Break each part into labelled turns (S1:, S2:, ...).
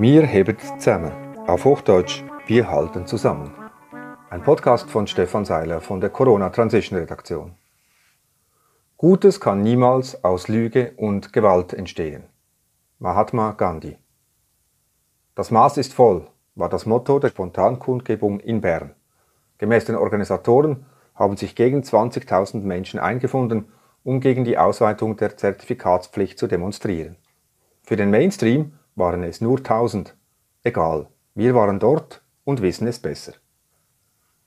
S1: Wir heben zusammen. Auf Hochdeutsch, wir halten zusammen. Ein Podcast von Stefan Seiler von der Corona Transition Redaktion. Gutes kann niemals aus Lüge und Gewalt entstehen. Mahatma Gandhi. Das Maß ist voll, war das Motto der Spontankundgebung in Bern. Gemäß den Organisatoren haben sich gegen 20.000 Menschen eingefunden, um gegen die Ausweitung der Zertifikatspflicht zu demonstrieren. Für den Mainstream waren es nur 1000. Egal, wir waren dort und wissen es besser.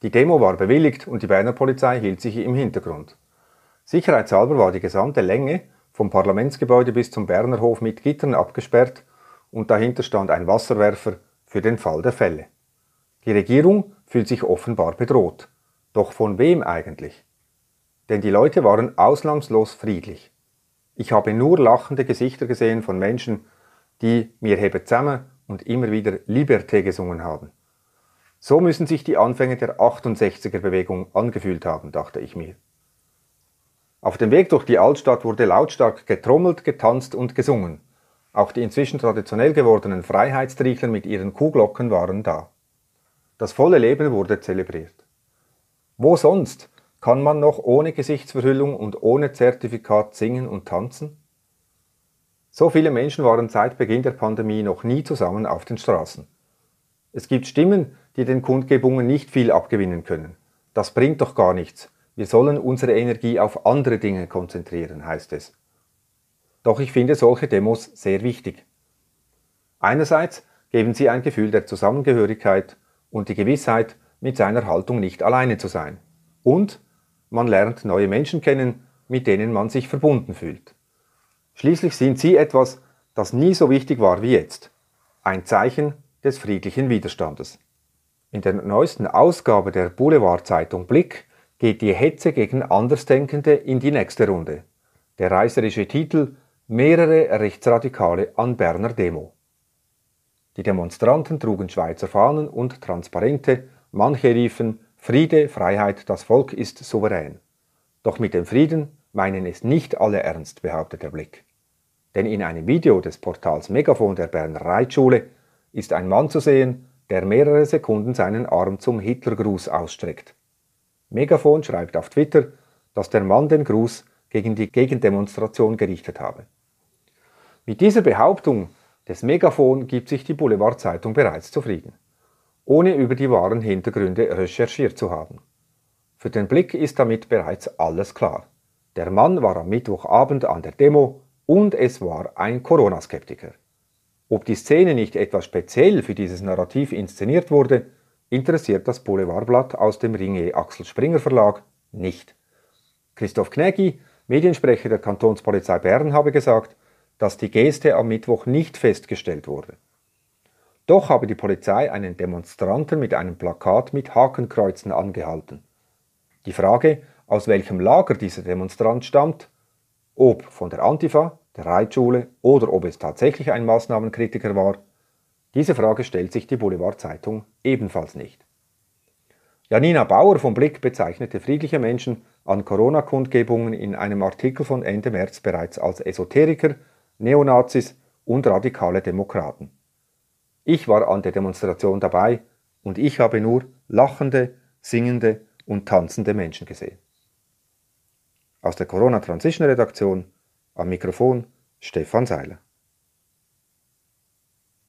S1: Die Demo war bewilligt und die Berner Polizei hielt sich im Hintergrund. Sicherheitshalber war die gesamte Länge vom Parlamentsgebäude bis zum Berner Hof mit Gittern abgesperrt und dahinter stand ein Wasserwerfer für den Fall der Fälle. Die Regierung fühlt sich offenbar bedroht. Doch von wem eigentlich? Denn die Leute waren ausnahmslos friedlich. Ich habe nur lachende Gesichter gesehen von Menschen, die mir hebe zusammen und immer wieder Liberté gesungen haben. So müssen sich die Anfänge der 68er Bewegung angefühlt haben, dachte ich mir. Auf dem Weg durch die Altstadt wurde lautstark getrommelt, getanzt und gesungen. Auch die inzwischen traditionell gewordenen Freiheitstriegler mit ihren Kuhglocken waren da. Das volle Leben wurde zelebriert. Wo sonst kann man noch ohne Gesichtsverhüllung und ohne Zertifikat singen und tanzen? So viele Menschen waren seit Beginn der Pandemie noch nie zusammen auf den Straßen. Es gibt Stimmen, die den Kundgebungen nicht viel abgewinnen können. Das bringt doch gar nichts. Wir sollen unsere Energie auf andere Dinge konzentrieren, heißt es. Doch ich finde solche Demos sehr wichtig. Einerseits geben sie ein Gefühl der Zusammengehörigkeit und die Gewissheit, mit seiner Haltung nicht alleine zu sein. Und man lernt neue Menschen kennen, mit denen man sich verbunden fühlt. Schließlich sind sie etwas, das nie so wichtig war wie jetzt. Ein Zeichen des friedlichen Widerstandes. In der neuesten Ausgabe der Boulevardzeitung Blick geht die Hetze gegen Andersdenkende in die nächste Runde. Der reißerische Titel Mehrere Rechtsradikale an Berner Demo. Die Demonstranten trugen Schweizer Fahnen und Transparente, manche riefen Friede, Freiheit, das Volk ist souverän. Doch mit dem Frieden meinen es nicht alle ernst, behauptet der Blick. Denn in einem Video des Portals Megafon der Berner Reitschule ist ein Mann zu sehen, der mehrere Sekunden seinen Arm zum Hitlergruß ausstreckt. Megafon schreibt auf Twitter, dass der Mann den Gruß gegen die Gegendemonstration gerichtet habe. Mit dieser Behauptung des Megafon gibt sich die Boulevardzeitung bereits zufrieden ohne über die wahren Hintergründe recherchiert zu haben. Für den Blick ist damit bereits alles klar. Der Mann war am Mittwochabend an der Demo und es war ein Corona-Skeptiker. Ob die Szene nicht etwas speziell für dieses Narrativ inszeniert wurde, interessiert das Boulevardblatt aus dem Ringe Axel Springer Verlag nicht. Christoph Knägi, Mediensprecher der Kantonspolizei Bern, habe gesagt, dass die Geste am Mittwoch nicht festgestellt wurde. Doch habe die Polizei einen Demonstranten mit einem Plakat mit Hakenkreuzen angehalten. Die Frage, aus welchem Lager dieser Demonstrant stammt, ob von der Antifa, der Reitschule oder ob es tatsächlich ein Maßnahmenkritiker war, diese Frage stellt sich die Boulevardzeitung ebenfalls nicht. Janina Bauer vom Blick bezeichnete friedliche Menschen an Corona-Kundgebungen in einem Artikel von Ende März bereits als Esoteriker, Neonazis und radikale Demokraten. Ich war an der Demonstration dabei und ich habe nur lachende, singende und tanzende Menschen gesehen. Aus der Corona Transition Redaktion am Mikrofon Stefan Seiler.